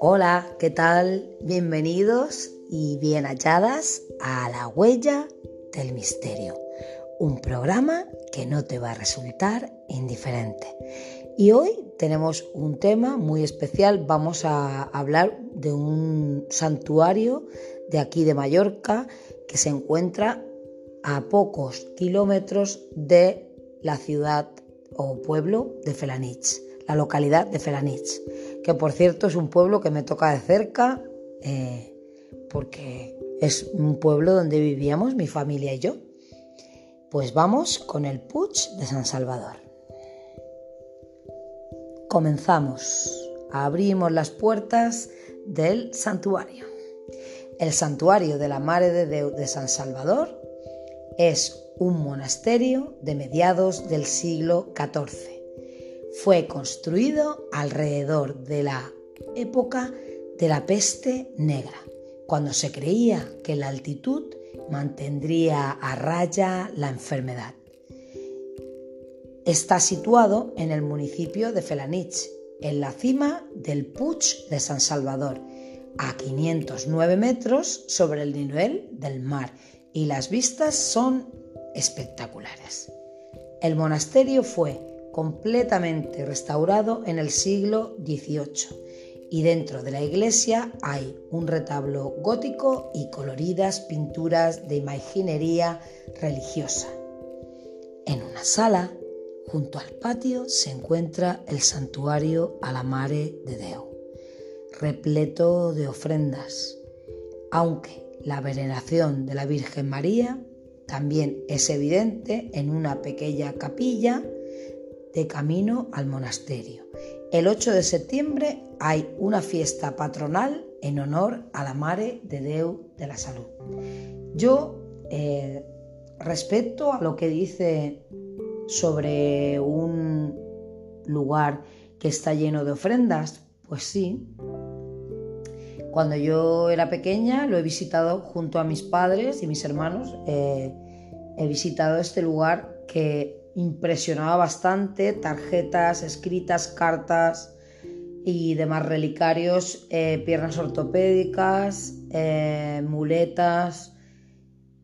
Hola, ¿qué tal? Bienvenidos y bien halladas a La Huella del Misterio, un programa que no te va a resultar indiferente. Y hoy tenemos un tema muy especial, vamos a hablar de un santuario de aquí de Mallorca que se encuentra a pocos kilómetros de la ciudad o pueblo de Felanich, la localidad de Felanich, que por cierto es un pueblo que me toca de cerca eh, porque es un pueblo donde vivíamos mi familia y yo. Pues vamos con el Puig de San Salvador. Comenzamos. Abrimos las puertas del santuario. El santuario de la Mare de de San Salvador es un monasterio de mediados del siglo XIV. Fue construido alrededor de la época de la peste negra, cuando se creía que la altitud mantendría a raya la enfermedad. Está situado en el municipio de Felanich, en la cima del Puig de San Salvador, a 509 metros sobre el nivel del mar y las vistas son espectaculares. El monasterio fue completamente restaurado en el siglo XVIII y dentro de la iglesia hay un retablo gótico y coloridas pinturas de imaginería religiosa. En una sala, junto al patio, se encuentra el santuario a la Mare de Deo, repleto de ofrendas, aunque la veneración de la Virgen María también es evidente en una pequeña capilla de camino al monasterio. El 8 de septiembre hay una fiesta patronal en honor a la Mare de Deu de la Salud. Yo, eh, respecto a lo que dice sobre un lugar que está lleno de ofrendas, pues sí, cuando yo era pequeña lo he visitado junto a mis padres y mis hermanos. Eh, he visitado este lugar que impresionaba bastante, tarjetas escritas, cartas y demás relicarios, eh, piernas ortopédicas, eh, muletas,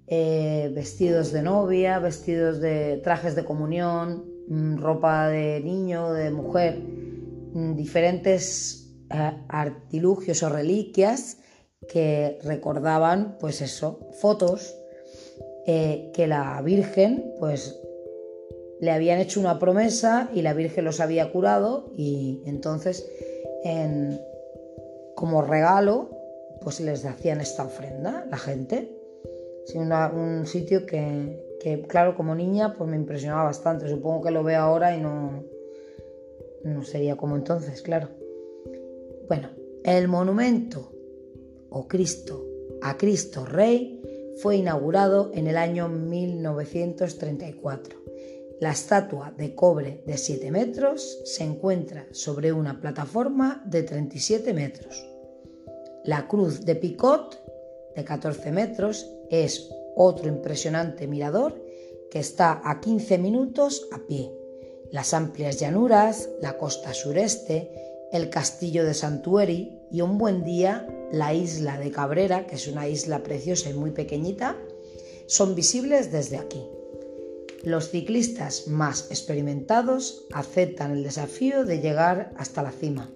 vestidos de novia, vestidos de trajes de comunión, mm, ropa de niño, de mujer, mm, diferentes artilugios o reliquias que recordaban, pues eso, fotos eh, que la Virgen, pues le habían hecho una promesa y la Virgen los había curado y entonces como regalo pues les hacían esta ofrenda la gente. un sitio que, que, claro, como niña pues me impresionaba bastante. Supongo que lo veo ahora y no, no sería como entonces, claro. Bueno, el monumento o Cristo a Cristo Rey fue inaugurado en el año 1934. La estatua de cobre de 7 metros se encuentra sobre una plataforma de 37 metros. La cruz de Picot de 14 metros es otro impresionante mirador que está a 15 minutos a pie. Las amplias llanuras, la costa sureste, el castillo de Santueri y un buen día la isla de Cabrera, que es una isla preciosa y muy pequeñita, son visibles desde aquí. Los ciclistas más experimentados aceptan el desafío de llegar hasta la cima.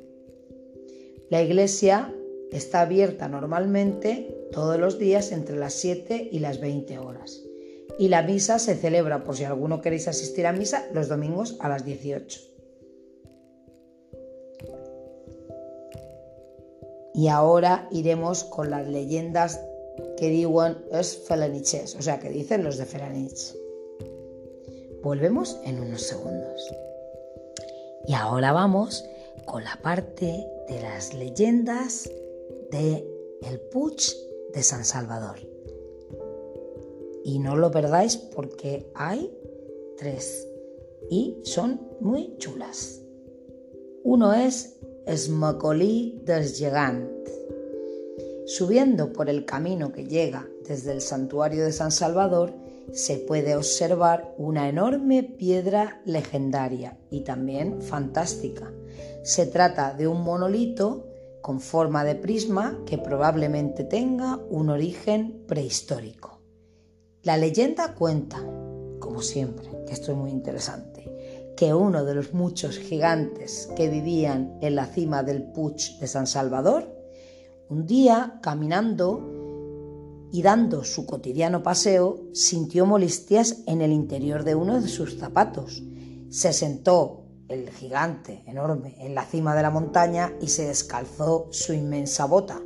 La iglesia está abierta normalmente todos los días entre las 7 y las 20 horas. Y la misa se celebra, por si alguno queréis asistir a misa, los domingos a las 18. Y ahora iremos con las leyendas que digan es Felaniches, o sea, que dicen los de Felanich. Volvemos en unos segundos. Y ahora vamos con la parte de las leyendas de el Puig de San Salvador. Y no lo perdáis porque hay tres y son muy chulas. Uno es Esmocolí del. Subiendo por el camino que llega desde el santuario de San Salvador, se puede observar una enorme piedra legendaria y también fantástica. Se trata de un monolito con forma de prisma que probablemente tenga un origen prehistórico. La leyenda cuenta, como siempre, que esto es muy interesante, que uno de los muchos gigantes que vivían en la cima del Puig de San Salvador, un día caminando y dando su cotidiano paseo, sintió molestias en el interior de uno de sus zapatos. Se sentó el gigante enorme en la cima de la montaña y se descalzó su inmensa bota,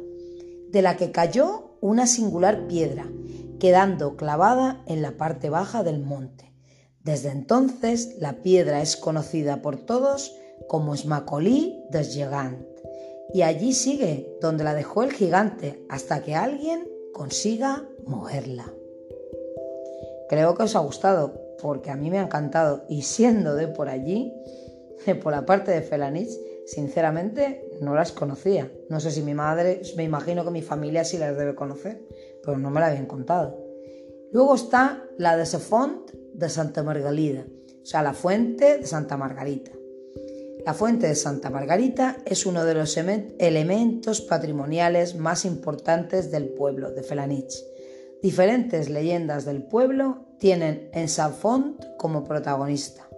de la que cayó una singular piedra, quedando clavada en la parte baja del monte. Desde entonces la piedra es conocida por todos como Smacolí des Gegant, y allí sigue donde la dejó el gigante hasta que alguien consiga moverla. Creo que os ha gustado porque a mí me ha encantado y siendo de por allí, por la parte de Felanich, sinceramente no las conocía. No sé si mi madre, me imagino que mi familia sí las debe conocer, pero no me la habían contado. Luego está la de Sefont de Santa Margalida, o sea, la fuente de Santa Margarita. La fuente de Santa Margarita es uno de los elementos patrimoniales más importantes del pueblo de Felanich. Diferentes leyendas del pueblo tienen en Font como protagonista.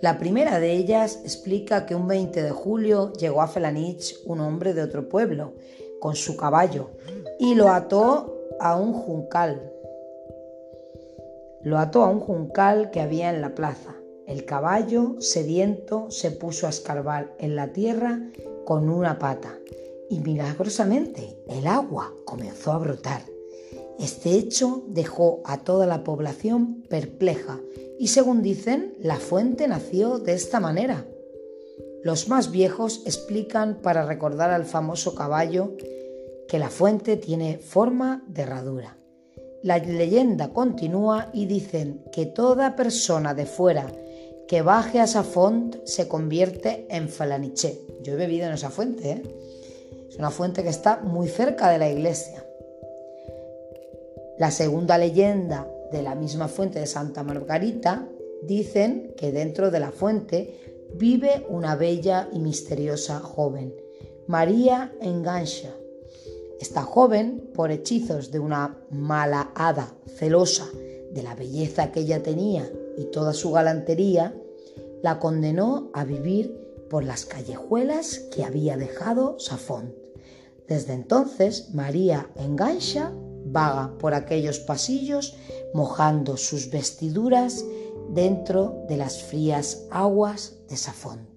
La primera de ellas explica que un 20 de julio llegó a Felanich un hombre de otro pueblo con su caballo y lo ató a un juncal. Lo ató a un juncal que había en la plaza. El caballo, sediento, se puso a escarbar en la tierra con una pata y milagrosamente el agua comenzó a brotar. Este hecho dejó a toda la población perpleja y según dicen, la fuente nació de esta manera. Los más viejos explican para recordar al famoso caballo que la fuente tiene forma de herradura. La leyenda continúa y dicen que toda persona de fuera que baje a esa font se convierte en Falaniché. Yo he bebido en esa fuente, ¿eh? es una fuente que está muy cerca de la iglesia. La segunda leyenda de la misma fuente de Santa Margarita dicen que dentro de la fuente vive una bella y misteriosa joven, María Engancha. Esta joven, por hechizos de una mala hada celosa de la belleza que ella tenía y toda su galantería, la condenó a vivir por las callejuelas que había dejado Safont. Desde entonces, María engancha, vaga por aquellos pasillos, mojando sus vestiduras dentro de las frías aguas de Safont.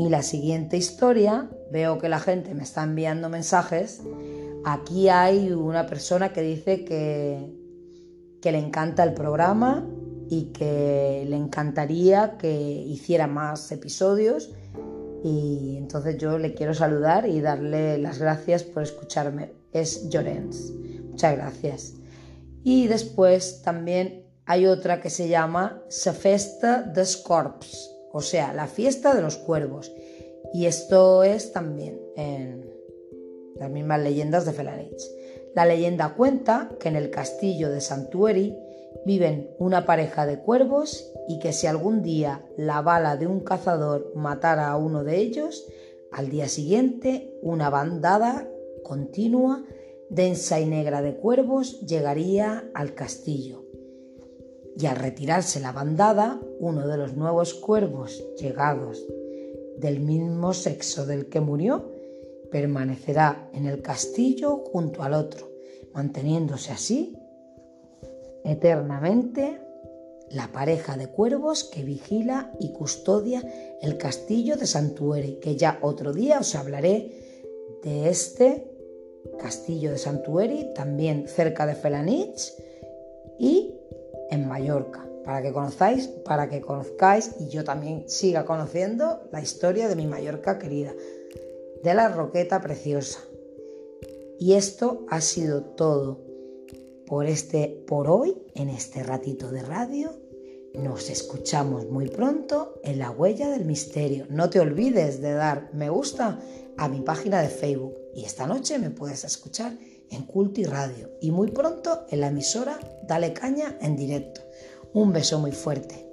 Y la siguiente historia, veo que la gente me está enviando mensajes. Aquí hay una persona que dice que, le encanta el programa y que le encantaría que hiciera más episodios. Y entonces yo le quiero saludar y darle las gracias por escucharme. Es Llorens. Muchas gracias. Y después también hay otra que se llama Se Festa des Corps o sea, la fiesta de los cuervos. Y esto es también en las mismas leyendas de Felanich. La leyenda cuenta que en el castillo de Santueri viven una pareja de cuervos y que si algún día la bala de un cazador matara a uno de ellos, al día siguiente una bandada continua, densa y negra de cuervos llegaría al castillo y al retirarse la bandada, uno de los nuevos cuervos llegados del mismo sexo del que murió permanecerá en el castillo junto al otro, manteniéndose así eternamente la pareja de cuervos que vigila y custodia el castillo de Santueri, que ya otro día os hablaré de este castillo de Santueri, también cerca de Felanich, y Mallorca, para que conozcáis, para que conozcáis y yo también siga conociendo la historia de mi Mallorca querida, de la Roqueta Preciosa. Y esto ha sido todo por este por hoy en este ratito de radio. Nos escuchamos muy pronto en La Huella del Misterio. No te olvides de dar me gusta a mi página de Facebook y esta noche me puedes escuchar en Culti Radio y muy pronto en la emisora Dale Caña en directo. Un beso muy fuerte.